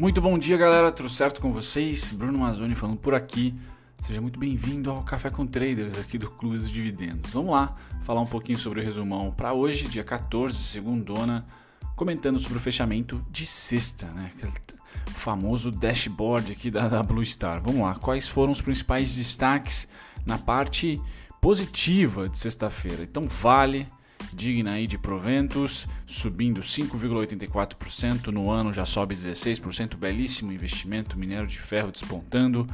Muito bom dia, galera. Tudo certo com vocês? Bruno Mazzoni falando por aqui. Seja muito bem-vindo ao Café com Traders aqui do Clube dos Dividendos. Vamos lá falar um pouquinho sobre o resumão para hoje, dia 14, segundona, comentando sobre o fechamento de sexta, né? Aquele famoso dashboard aqui da, da Blue Star. Vamos lá, quais foram os principais destaques na parte positiva de sexta-feira? Então, Vale digna aí de proventos, subindo 5,84% no ano, já sobe 16%, belíssimo investimento, minério de ferro despontando.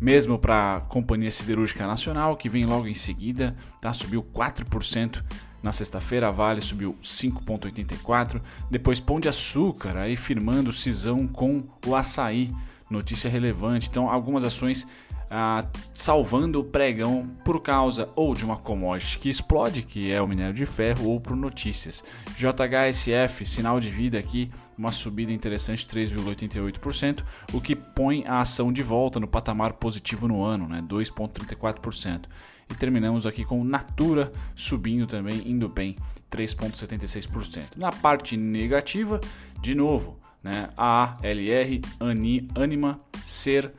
Mesmo para a Companhia Siderúrgica Nacional, que vem logo em seguida, tá? subiu 4% na sexta-feira, a Vale subiu 5,84%. Depois Pão de Açúcar, aí firmando cisão com o açaí, notícia relevante. Então, algumas ações ah, salvando o pregão por causa ou de uma commodity que explode, que é o minério de ferro, ou por notícias. JHSF, sinal de vida aqui, uma subida interessante 3,88%, o que põe a ação de volta no patamar positivo no ano, né, 2,34%. E terminamos aqui com Natura subindo também, indo bem, 3,76%. Na parte negativa, de novo, né, ALR, Ani, Anima, Ser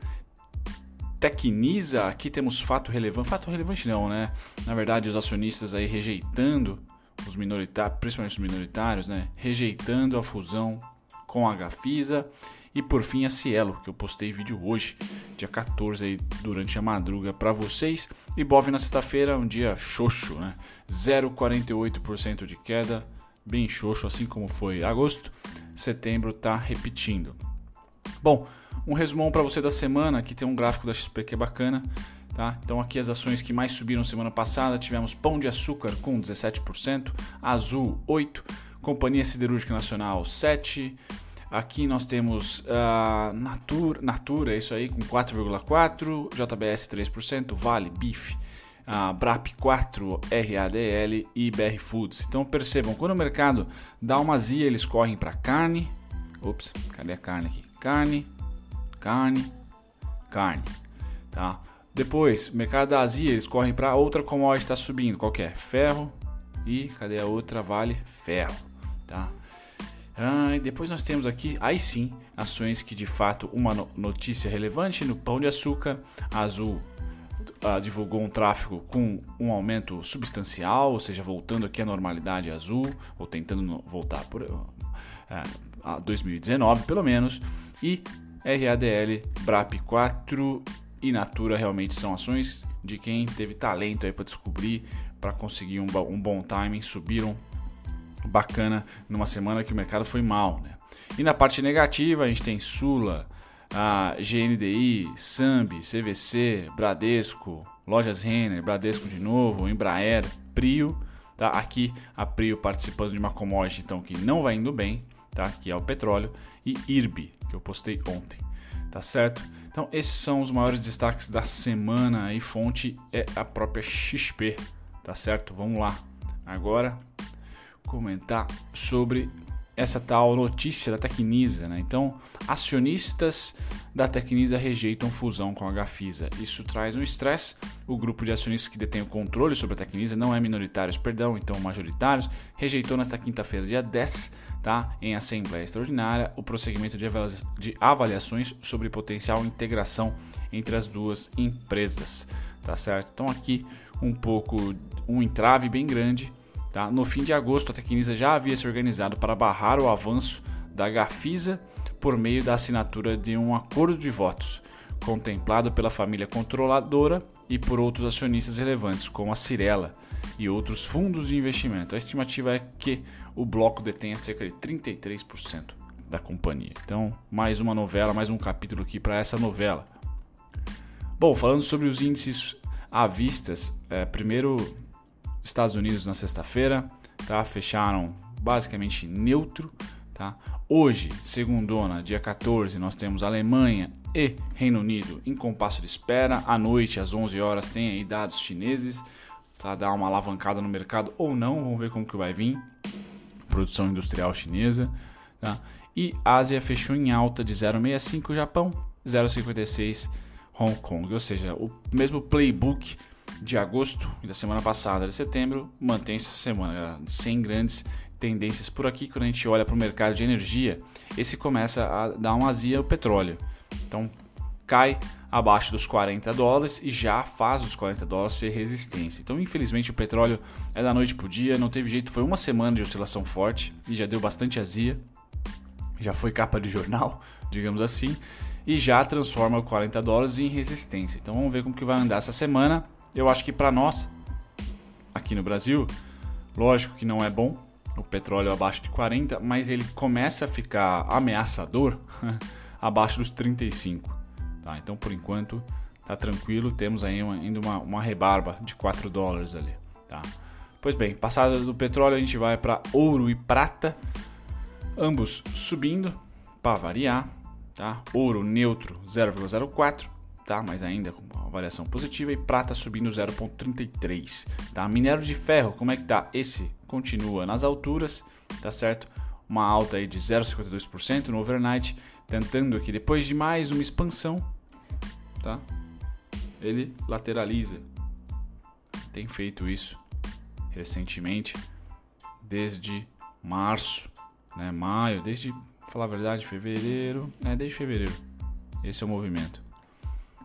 Tecnisa, aqui temos fato relevante. Fato relevante não, né? Na verdade, os acionistas aí rejeitando os minoritários, principalmente os minoritários, né? Rejeitando a fusão com a Gafisa. E por fim a Cielo, que eu postei vídeo hoje, dia 14 aí, durante a madruga para vocês. E Bov na sexta-feira, um dia xoxo, né? 0,48% de queda, bem xoxo, assim como foi agosto. Setembro tá repetindo. Bom, um resumão para você da semana, aqui tem um gráfico da XP que é bacana. Tá? Então aqui as ações que mais subiram semana passada, tivemos Pão de Açúcar com 17%, Azul 8%, Companhia Siderúrgica Nacional 7%, aqui nós temos uh, Natura, Natura, isso aí, com 4,4%, JBS 3%, Vale, BIF, uh, BRAP 4, RADL e BR Foods. Então percebam, quando o mercado dá uma zia, eles correm para carne, ops, cadê a carne aqui? Carne, carne, carne, tá? Depois, mercado da Ásia, eles correm para outra commodity está subindo, qual é? Ferro e cadê a outra? Vale ferro, tá? Ah, e depois nós temos aqui, aí sim, ações que de fato uma notícia relevante no Pão de Açúcar, Azul ah, divulgou um tráfego com um aumento substancial, ou seja, voltando aqui à normalidade azul, ou tentando voltar por ah, a 2019 pelo menos, e RADL, BRAP 4 e Natura realmente são ações de quem teve talento aí para descobrir, para conseguir um, um, bom timing, subiram bacana numa semana que o mercado foi mal. Né? E na parte negativa a gente tem Sula, a GNDI, Sambi, CVC, Bradesco, Lojas Renner, Bradesco de novo, Embraer, Prio. Tá? Aqui a Prio participando de uma commodity então, que não vai indo bem, tá? que é o petróleo, e IRB, que eu postei ontem, tá certo? Então esses são os maiores destaques da semana e fonte é a própria XP, tá certo? Vamos lá. Agora comentar sobre essa tal notícia da Tecnisa, né? Então, acionistas da Tecnisa rejeitam fusão com a Gafisa. Isso traz um estresse. O grupo de acionistas que detém o controle sobre a Tecnisa não é minoritários, perdão, então majoritários, rejeitou nesta quinta-feira, dia 10, tá? em Assembleia Extraordinária o prosseguimento de avaliações sobre potencial integração entre as duas empresas. Tá certo? Então aqui um pouco um entrave bem grande. Tá? No fim de agosto, a Tecnisa já havia se organizado para barrar o avanço da Gafisa por meio da assinatura de um acordo de votos, contemplado pela família controladora e por outros acionistas relevantes, como a Cirela e outros fundos de investimento. A estimativa é que o bloco detenha cerca de 33% da companhia. Então, mais uma novela, mais um capítulo aqui para essa novela. Bom, falando sobre os índices à vistas, é, primeiro Estados Unidos na sexta-feira, tá? Fecharam basicamente neutro, tá? Hoje, segundona, dia 14, nós temos Alemanha e Reino Unido em compasso de espera. À noite, às 11 horas, tem aí dados chineses tá? dar uma alavancada no mercado ou não, vamos ver como que vai vir. Produção industrial chinesa. Tá? E Ásia fechou em alta de 0,65 Japão, 0,56 Hong Kong. Ou seja, o mesmo playbook de agosto e da semana passada de setembro mantém-se essa semana, sem grandes tendências por aqui. Quando a gente olha para o mercado de energia, esse começa a dar uma azia o petróleo. Então cai abaixo dos 40 dólares e já faz os 40 dólares ser resistência. Então, infelizmente, o petróleo é da noite para o dia, não teve jeito, foi uma semana de oscilação forte e já deu bastante azia, já foi capa de jornal, digamos assim, e já transforma o 40 dólares em resistência. Então, vamos ver como que vai andar essa semana. Eu acho que para nós, aqui no Brasil, lógico que não é bom o petróleo abaixo de 40, mas ele começa a ficar ameaçador abaixo dos 35. Tá? Então, por enquanto, tá tranquilo. Temos ainda uma, uma rebarba de 4 dólares ali. Tá? Pois bem, passada do petróleo, a gente vai para ouro e prata, ambos subindo para variar. Tá? Ouro neutro 0,04, tá? mas ainda com uma variação positiva, e prata subindo 0,33. Tá? Minério de ferro, como é que tá? Esse continua nas alturas, tá certo? Uma alta aí de 0,52% no overnight, tentando aqui depois de mais uma expansão, tá? Ele lateraliza. Tem feito isso recentemente, desde março, né? Maio, desde, falar a verdade, fevereiro, é desde fevereiro. Esse é o movimento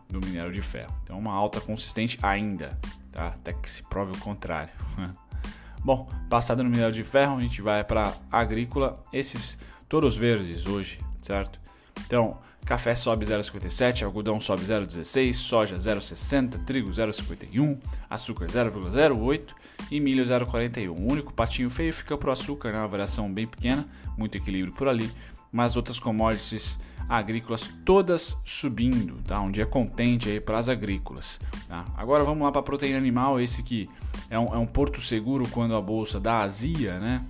do minério de ferro. Então, uma alta consistente ainda, tá? Até que se prove o contrário. Bom, passado no minério de ferro, a gente vai para agrícola. Esses touros verdes hoje, certo? Então, Café sobe 0,57, algodão sobe 0,16, soja 0,60, trigo 0,51, açúcar 0,08 e milho 0,41. O único patinho feio fica para o açúcar, né? uma variação bem pequena, muito equilíbrio por ali, mas outras commodities agrícolas todas subindo, tá? Um dia contente aí para as agrícolas. Tá? Agora vamos lá para a proteína animal, esse que é um, é um porto seguro quando a bolsa dá azia, né?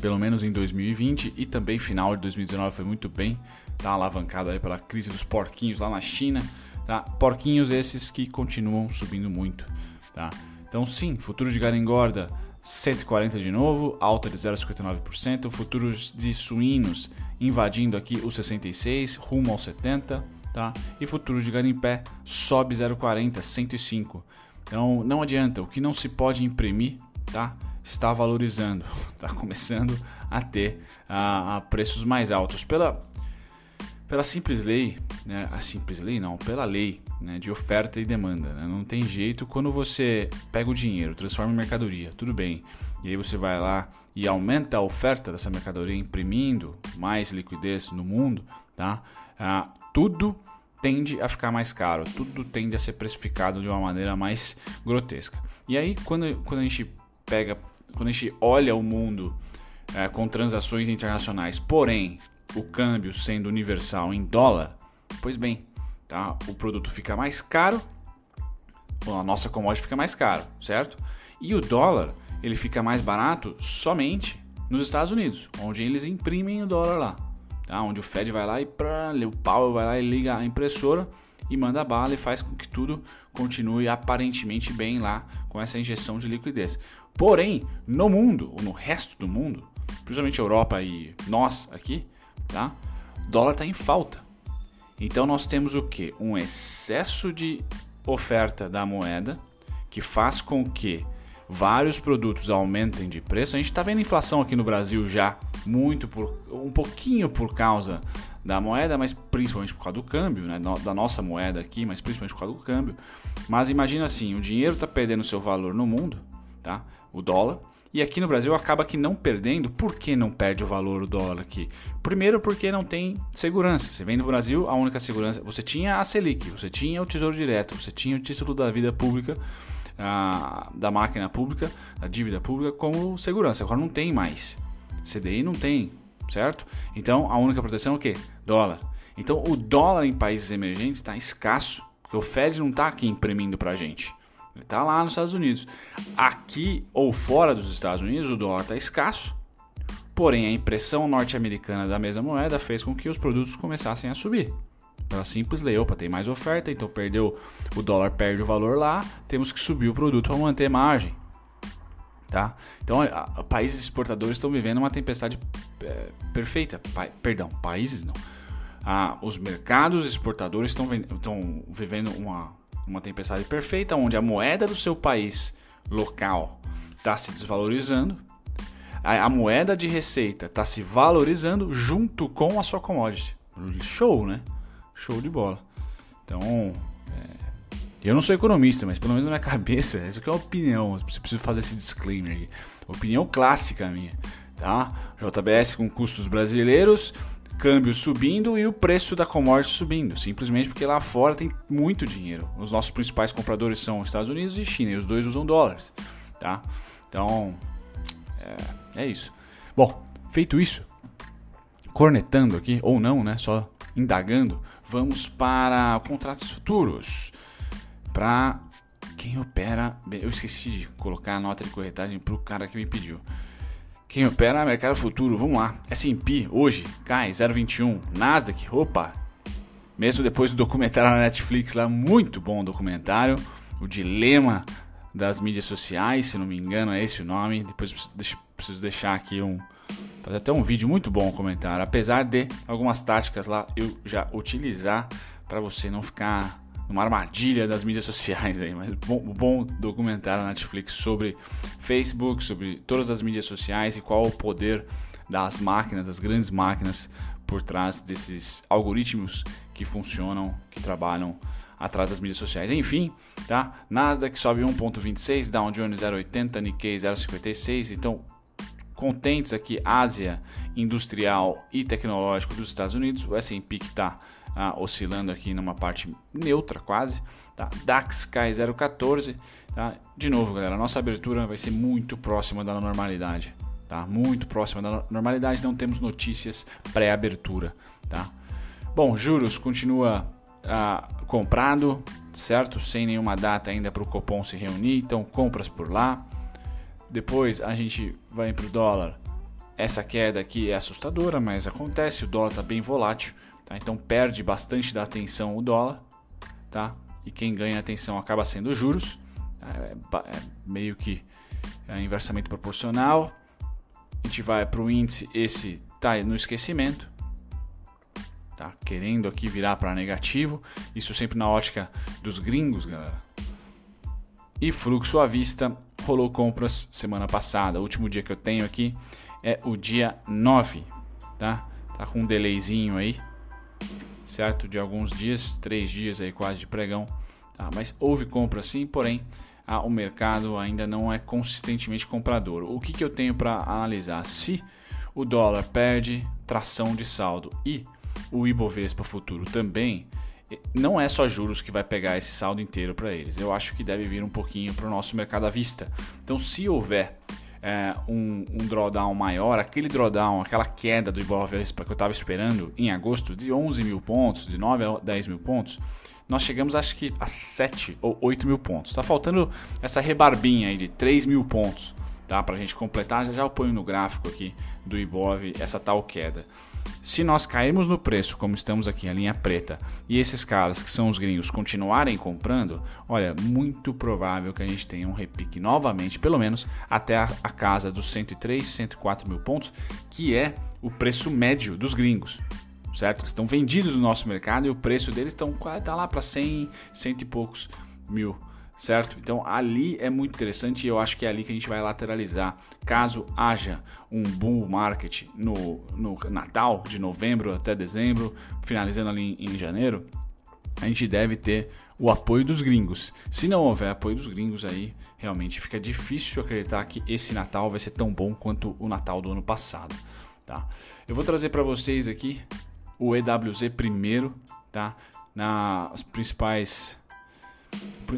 Pelo menos em 2020 e também final de 2019 foi muito bem tá alavancado aí pela crise dos porquinhos lá na China, tá? Porquinhos esses que continuam subindo muito, tá? Então sim, futuro de gado engorda 140 de novo, alta de 0,59%, futuros de suínos invadindo aqui os 66, rumo aos 70, tá? E futuro de gado em pé sobe 0,40, 105. Então não adianta, o que não se pode imprimir, tá? Está valorizando, está começando a ter a, a preços mais altos pela pela simples lei, né, a simples lei não, pela lei né, de oferta e demanda. Né, não tem jeito quando você pega o dinheiro, transforma em mercadoria, tudo bem, e aí você vai lá e aumenta a oferta dessa mercadoria, imprimindo mais liquidez no mundo, tá? Ah, tudo tende a ficar mais caro, tudo tende a ser precificado de uma maneira mais grotesca. E aí quando, quando a gente pega, quando a gente olha o mundo é, com transações internacionais, porém o câmbio sendo universal em dólar, pois bem, tá? o produto fica mais caro, a nossa commodity fica mais caro, certo? E o dólar ele fica mais barato somente nos Estados Unidos, onde eles imprimem o dólar lá, tá? onde o Fed vai lá e pra, o Powell vai lá e liga a impressora e manda bala e faz com que tudo continue aparentemente bem lá com essa injeção de liquidez. Porém, no mundo, ou no resto do mundo, principalmente Europa e nós aqui, tá? O dólar está em falta. Então nós temos o que? Um excesso de oferta da moeda que faz com que vários produtos aumentem de preço. A gente está vendo inflação aqui no Brasil já muito por um pouquinho por causa da moeda, mas principalmente por causa do câmbio, né? da nossa moeda aqui, mas principalmente por causa do câmbio. Mas imagina assim, o dinheiro está perdendo seu valor no mundo, tá? O dólar e aqui no Brasil acaba que não perdendo. Por que não perde o valor do dólar aqui? Primeiro porque não tem segurança. Você vem no Brasil, a única segurança... Você tinha a Selic, você tinha o Tesouro Direto, você tinha o título da vida pública, a, da máquina pública, da dívida pública como segurança. Agora não tem mais. CDI não tem, certo? Então a única proteção é o quê? Dólar. Então o dólar em países emergentes está escasso, o Fed não está aqui imprimindo para a gente. Ele está lá nos Estados Unidos. Aqui ou fora dos Estados Unidos, o dólar está escasso. Porém, a impressão norte-americana da mesma moeda fez com que os produtos começassem a subir. Pela simples lei, opa, tem mais oferta, então perdeu o dólar perde o valor lá, temos que subir o produto para manter margem. Tá? Então, a, a, países exportadores estão vivendo uma tempestade é, perfeita. Pa, perdão, países não. Ah, os mercados exportadores estão, estão vivendo uma uma tempestade perfeita, onde a moeda do seu país local está se desvalorizando, a, a, moeda de receita está se valorizando junto com a sua commodity. Show, né? Show de bola. Então, é, eu não sou economista, mas pelo menos na minha cabeça, isso aqui é uma opinião. Eu preciso fazer esse disclaimer aqui. Opinião clássica minha, tá? JBS com custos brasileiros, câmbio subindo e o preço da commodity subindo, simplesmente porque lá fora tem muito dinheiro. Os nossos principais compradores são os Estados Unidos e China, e os dois usam dólares, tá? Então, é, é isso. Bom, feito isso, cornetando aqui, ou não, né? Só indagando, vamos para contratos futuros. Para quem opera. Eu esqueci de colocar a nota de corretagem para o cara que me pediu. Quem opera mercado futuro, vamos lá. S&P hoje cai 0,21. Nasdaq, opa. Mesmo depois do documentário na Netflix lá, muito bom documentário. O dilema das mídias sociais, se não me engano é esse o nome. Depois preciso deixar aqui um fazer até um vídeo muito bom comentário, apesar de algumas táticas lá eu já utilizar para você não ficar numa armadilha das mídias sociais aí, mas bom, bom documentário na Netflix sobre Facebook, sobre todas as mídias sociais e qual o poder das máquinas, das grandes máquinas por trás desses algoritmos que funcionam, que trabalham atrás das mídias sociais. Enfim, tá? Nasdaq sobe 1.26, Dow Jones 0.80, Nikkei 0.56. Então, contentes aqui Ásia industrial e tecnológico dos Estados Unidos, o S&P que está ah, oscilando aqui numa parte neutra quase, tá? DAX cai 0,14, tá? De novo, galera, nossa abertura vai ser muito próxima da normalidade, tá? Muito próxima da normalidade, não temos notícias pré-abertura, tá? Bom, juros continua ah, comprado, certo? Sem nenhuma data ainda para o Copom se reunir, então compras por lá. Depois a gente vai para o dólar. Essa queda aqui é assustadora, mas acontece, o dólar está bem volátil. Tá? Então perde bastante da atenção o dólar, tá? E quem ganha atenção acaba sendo os juros. Tá? É, é meio que é inversamente proporcional. A gente vai para o índice, esse tá no esquecimento, tá? Querendo aqui virar para negativo. Isso sempre na ótica dos gringos, galera. E fluxo à vista rolou compras semana passada. O último dia que eu tenho aqui é o dia 9, tá? Tá com um delayzinho aí certo? De alguns dias, três dias aí quase de pregão, tá? Mas houve compra sim, porém ah, o mercado ainda não é consistentemente comprador. O que, que eu tenho para analisar? Se o dólar perde tração de saldo e o Ibovespa futuro também, não é só juros que vai pegar esse saldo inteiro para eles. Eu acho que deve vir um pouquinho para o nosso mercado à vista. Então, se houver é, um, um, drawdown maior, aquele drawdown, aquela queda do Ibovespa que eu estava esperando em agosto de 11 mil pontos, de 9 a 10 mil pontos, nós chegamos acho que a 7 ou 8 mil pontos. Está faltando essa rebarbinha aí de 3 mil pontos tá? Para a gente completar, já já eu ponho no gráfico aqui do Ibov essa tal queda. Se nós cairmos no preço, como estamos aqui, a linha preta, e esses caras que são os gringos continuarem comprando, olha, muito provável que a gente tenha um repique novamente, pelo menos até a, a casa dos 103, 104 mil pontos, que é o preço médio dos gringos certo? Eles estão vendidos no nosso mercado e o preço deles estão tá lá para 100, cento e poucos mil certo? Então ali é muito interessante e eu acho que é ali que a gente vai lateralizar. Caso haja um bull market no, no Natal, de novembro até dezembro, finalizando ali em, em janeiro, a gente deve ter o apoio dos gringos. Se não houver apoio dos gringos aí, realmente fica difícil acreditar que esse Natal vai ser tão bom quanto o Natal do ano passado, tá? Eu vou trazer para vocês aqui o EWZ primeiro, tá? Nas principais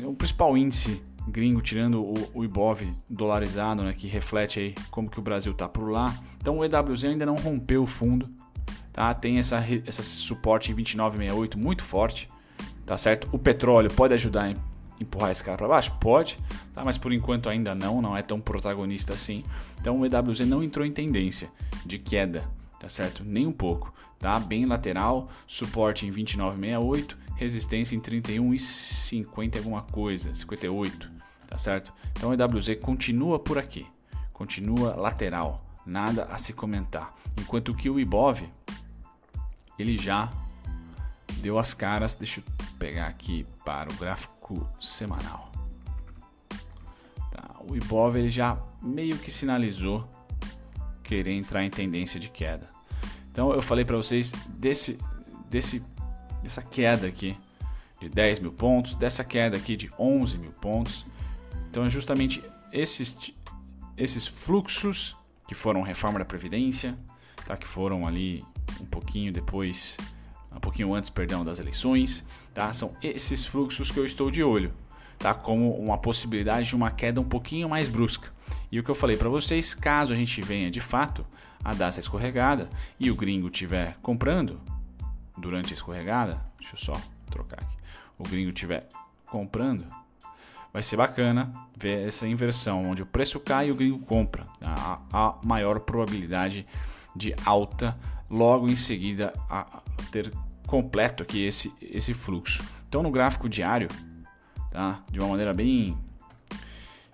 o principal índice gringo, tirando o, o Ibov dolarizado, né, que reflete aí como que o Brasil está por lá. Então o EWZ ainda não rompeu o fundo, tá? Tem essa, essa suporte em 29,68 muito forte, tá certo? O petróleo pode ajudar a empurrar esse cara para baixo? Pode, tá? Mas por enquanto ainda não, não é tão protagonista assim. Então o EWZ não entrou em tendência de queda, tá certo? Nem um pouco, tá? Bem lateral, suporte em 29,68 resistência em 31 e 50 alguma coisa, 58, tá certo? Então o EWZ continua por aqui, continua lateral, nada a se comentar. Enquanto que o IBOV, ele já deu as caras, deixa eu pegar aqui para o gráfico gráfico semanal. Tá, o Ibov ele já meio que sinalizou querer entrar em tendência de queda. Então eu falei para vocês desse, desse, dessa queda aqui de 10 mil pontos, dessa queda aqui de 11 mil pontos. Então é justamente esses, esses fluxos que foram reforma da Previdência, tá? que foram ali um pouquinho depois, um pouquinho antes, perdão, das eleições, tá? São esses fluxos que eu estou de olho, tá? Como uma possibilidade de uma queda um pouquinho mais brusca. E o que eu falei para vocês, caso a gente venha de fato a dar essa escorregada e o gringo estiver comprando durante a escorregada, deixa eu só trocar aqui. O gringo estiver comprando, vai ser bacana ver essa inversão, onde o preço cai e o gringo compra. A, a maior probabilidade de alta logo em seguida a ter completo aqui esse, esse fluxo. Então no gráfico diário, tá? de uma maneira bem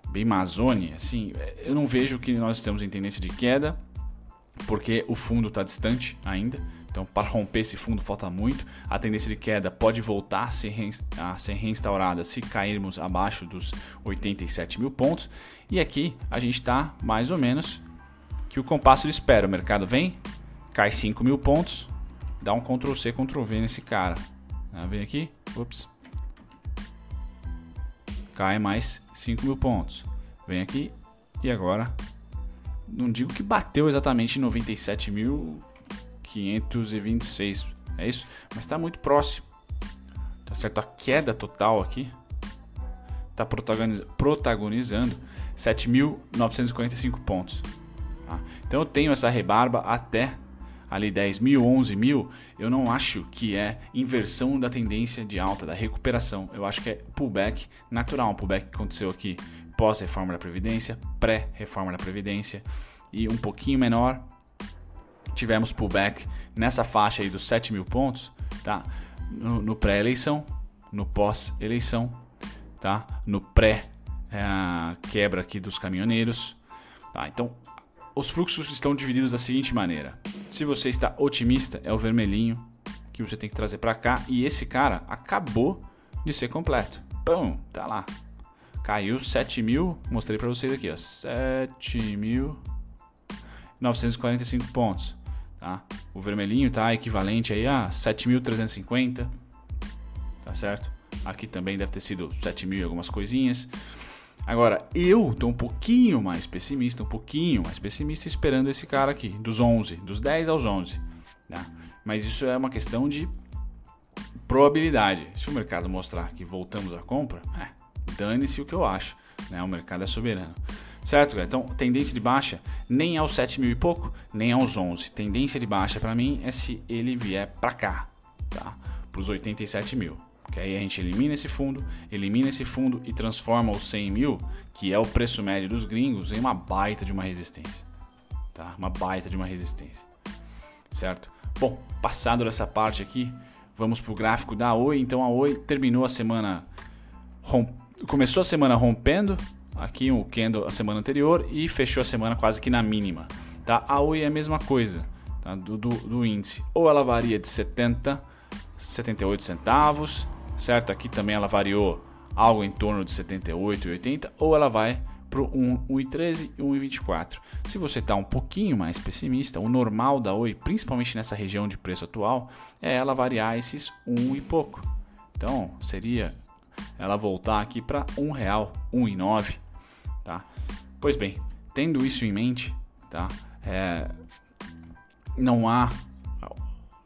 bem Amazônia, assim, eu não vejo que nós estamos em tendência de queda, porque o fundo está distante ainda. Então, para romper esse fundo falta muito. A tendência de queda pode voltar a ser, reinstaurada se cairmos abaixo dos 87 mil pontos. E aqui a gente está mais ou menos que o compasso espera. O mercado vem, cai 5 mil pontos, dá um Ctrl C, Ctrl V nesse cara. Vem aqui, ups. Cai mais 5 mil pontos. Vem aqui e agora. Não digo que bateu exatamente em 97 mil 526, é isso? Mas está muito próximo. Tá certo? A queda total aqui está protagonizando 7.945 pontos. Tá? Então eu tenho essa rebarba até ali 10 mil, 11 mil. Eu não acho que é inversão da tendência de alta, da recuperação. Eu acho que é pullback natural, um pullback que aconteceu aqui pós-reforma da Previdência, pré-reforma da Previdência e um pouquinho menor tivemos pullback nessa faixa aí dos 7 mil pontos, tá? No, no pré-eleição, no pós-eleição, tá? No pré é, quebra aqui dos caminhoneiros, tá? Então, os fluxos estão divididos da seguinte maneira: se você está otimista, é o vermelhinho que você tem que trazer para cá e esse cara acabou de ser completo. Pum, tá lá. Caiu 7 mil, mostrei para vocês aqui, ó, 7.945 pontos. Tá? O vermelhinho tá equivalente aí a 7.350, tá certo? Aqui também deve ter sido 7.000 e algumas coisinhas. Agora, eu tô um pouquinho mais pessimista, um pouquinho mais pessimista esperando esse cara aqui, dos 11, dos 10 aos 11. Tá? Mas isso é uma questão de probabilidade. Se o mercado mostrar que voltamos à compra, é, dane-se o que eu acho. Né? O mercado é soberano. Certo, Então, tendência de baixa nem aos 7 mil e pouco, nem aos 11. Tendência de baixa para mim é se ele vier para cá, tá? Para os 87 mil. Que aí a gente elimina esse fundo, elimina esse fundo e transforma os 100 mil, que é o preço médio dos gringos, em uma baita de uma resistência. Tá? Uma baita de uma resistência. Certo? Bom, passado dessa parte aqui, vamos para o gráfico da Oi. Então a Oi terminou a semana. Romp... Começou a semana rompendo aqui o candle a semana anterior e fechou a semana quase que na mínima. Tá? A Oi é a mesma coisa tá? do, do, do índice. Ou ela varia de 70 78 centavos, certo? Aqui também ela variou algo em torno de 78 e 80, ou ela vai para o 1,13 e 1,24. Se você está um pouquinho mais pessimista, o normal da Oi, principalmente nessa região de preço atual, é ela variar esses 1 e pouco. Então seria ela voltar aqui para R$ 1,00, 1,09 tá? Pois bem, tendo isso em mente, tá? É, não há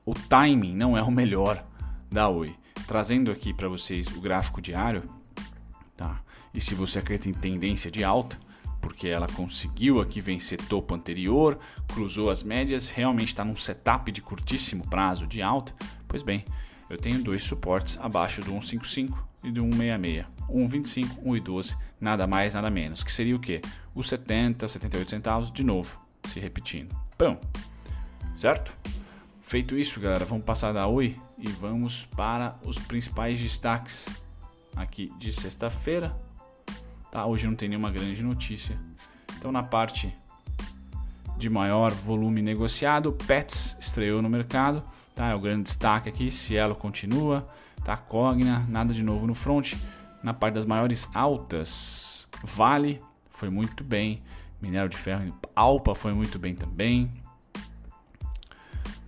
o timing não é o melhor da Oi. Trazendo aqui para vocês o gráfico diário, tá? E se você acredita em tendência de alta, porque ela conseguiu aqui vencer topo anterior, cruzou as médias, realmente está num setup de curtíssimo prazo de alta, pois bem, eu tenho dois suportes abaixo do 155 e do 166. 1,25, 1,12, nada mais, nada menos. Que seria o quê? Os 70, 78 centavos, de novo, se repetindo. Pão. Certo? Feito isso, galera, vamos passar da Oi e vamos para os principais destaques aqui de sexta-feira. Tá, hoje não tem nenhuma grande notícia. Então, na parte de maior volume negociado, Pets estreou no mercado, tá? É o grande destaque aqui. Cielo continua, tá? Cogna, nada de novo no front. Na parte das maiores altas, Vale foi muito bem. Minério de ferro, Alpa foi muito bem também.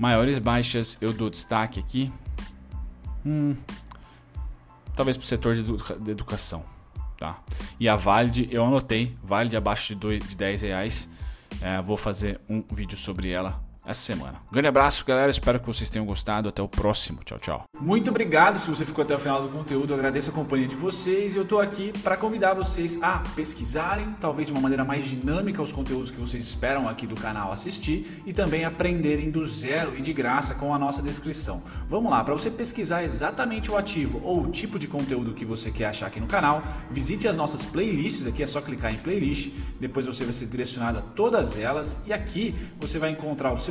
Maiores baixas, eu dou destaque aqui. Hum, talvez para o setor de, educa de, educação. Tá? E a Valide, eu anotei, Valide abaixo de, 2, de 10 reais. É, vou fazer um vídeo sobre ela essa semana. Um grande abraço, galera. Espero que vocês tenham gostado. Até o próximo. Tchau, tchau. Muito obrigado se você ficou até o final do conteúdo. Eu agradeço a companhia de vocês e eu estou aqui para convidar vocês a pesquisarem, talvez de uma maneira mais dinâmica, os conteúdos que vocês esperam aqui do canal assistir e também aprenderem do zero e de graça com a nossa descrição. Vamos lá, para você pesquisar exatamente o ativo ou o tipo de conteúdo que você quer achar aqui no canal, visite as nossas playlists. Aqui é só clicar em playlist, depois você vai ser direcionado a todas elas e aqui você vai encontrar o seu